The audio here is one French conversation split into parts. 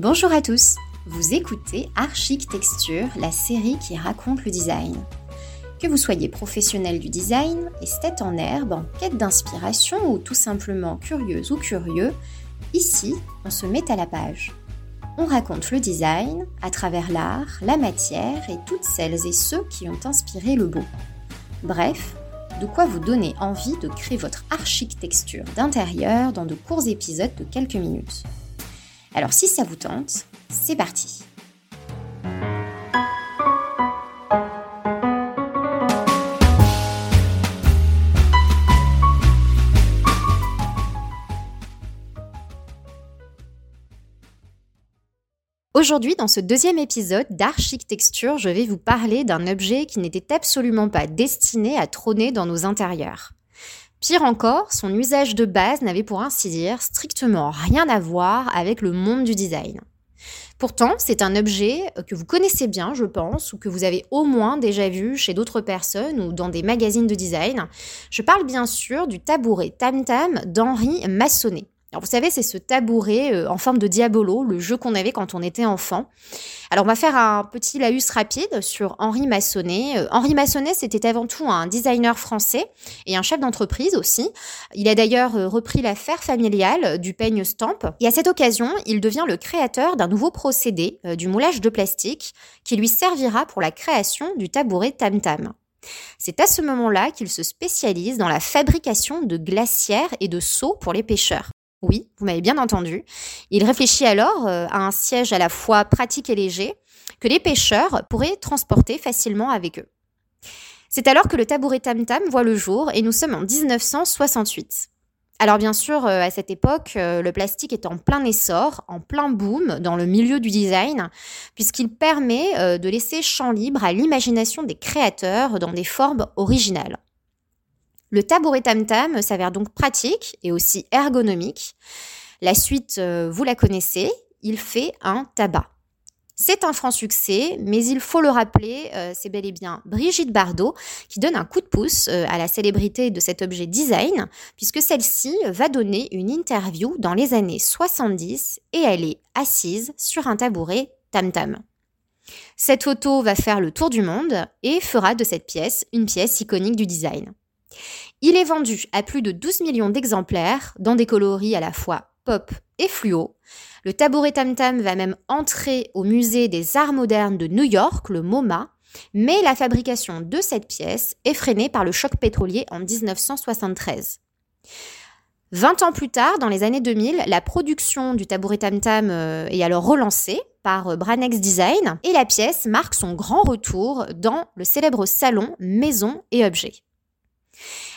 Bonjour à tous, vous écoutez Archic Texture, la série qui raconte le design. Que vous soyez professionnel du design, esthète en herbe, en quête d'inspiration ou tout simplement curieuse ou curieux, ici, on se met à la page. On raconte le design à travers l'art, la matière et toutes celles et ceux qui ont inspiré le beau. Bref, de quoi vous donner envie de créer votre architecture d'intérieur dans de courts épisodes de quelques minutes. Alors si ça vous tente, c'est parti Aujourd'hui, dans ce deuxième épisode d'Architecture, je vais vous parler d'un objet qui n'était absolument pas destiné à trôner dans nos intérieurs. Pire encore, son usage de base n'avait pour ainsi dire strictement rien à voir avec le monde du design. Pourtant, c'est un objet que vous connaissez bien, je pense, ou que vous avez au moins déjà vu chez d'autres personnes ou dans des magazines de design. Je parle bien sûr du tabouret Tam Tam d'Henri Massonnet. Alors vous savez, c'est ce tabouret euh, en forme de diabolo, le jeu qu'on avait quand on était enfant. Alors on va faire un petit laïus rapide sur Henri Massonnet. Euh, Henri Massonnet, c'était avant tout un designer français et un chef d'entreprise aussi. Il a d'ailleurs euh, repris l'affaire familiale du peigne stamp. Et à cette occasion, il devient le créateur d'un nouveau procédé, du moulage de plastique, qui lui servira pour la création du tabouret Tam Tam. C'est à ce moment-là qu'il se spécialise dans la fabrication de glacières et de seaux pour les pêcheurs. Oui, vous m'avez bien entendu. Il réfléchit alors euh, à un siège à la fois pratique et léger que les pêcheurs pourraient transporter facilement avec eux. C'est alors que le tabouret Tam Tam voit le jour et nous sommes en 1968. Alors bien sûr, euh, à cette époque, euh, le plastique est en plein essor, en plein boom dans le milieu du design, puisqu'il permet de laisser champ libre à l'imagination des créateurs dans des formes originales. Le tabouret tam-tam s'avère donc pratique et aussi ergonomique. La suite, euh, vous la connaissez, il fait un tabac. C'est un franc succès, mais il faut le rappeler, euh, c'est bel et bien Brigitte Bardot qui donne un coup de pouce euh, à la célébrité de cet objet design, puisque celle-ci va donner une interview dans les années 70 et elle est assise sur un tabouret tam-tam. Cette photo va faire le tour du monde et fera de cette pièce une pièce iconique du design. Il est vendu à plus de 12 millions d'exemplaires dans des coloris à la fois pop et fluo. Le tabouret Tam Tam va même entrer au musée des arts modernes de New York, le MoMA, mais la fabrication de cette pièce est freinée par le choc pétrolier en 1973. 20 ans plus tard, dans les années 2000, la production du tabouret Tam Tam euh, est alors relancée par euh, Branex Design et la pièce marque son grand retour dans le célèbre salon Maison et Objets.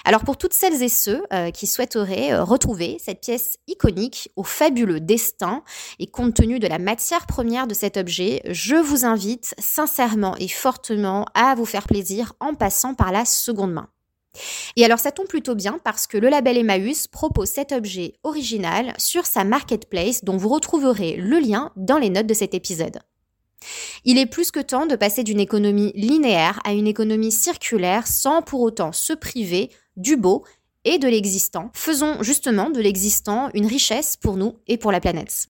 Alors pour toutes celles et ceux euh, qui souhaiteraient euh, retrouver cette pièce iconique au fabuleux destin et compte tenu de la matière première de cet objet, je vous invite sincèrement et fortement à vous faire plaisir en passant par la seconde main. Et alors ça tombe plutôt bien parce que le label Emmaüs propose cet objet original sur sa marketplace dont vous retrouverez le lien dans les notes de cet épisode. Il est plus que temps de passer d'une économie linéaire à une économie circulaire sans pour autant se priver du beau et de l'existant. Faisons justement de l'existant une richesse pour nous et pour la planète.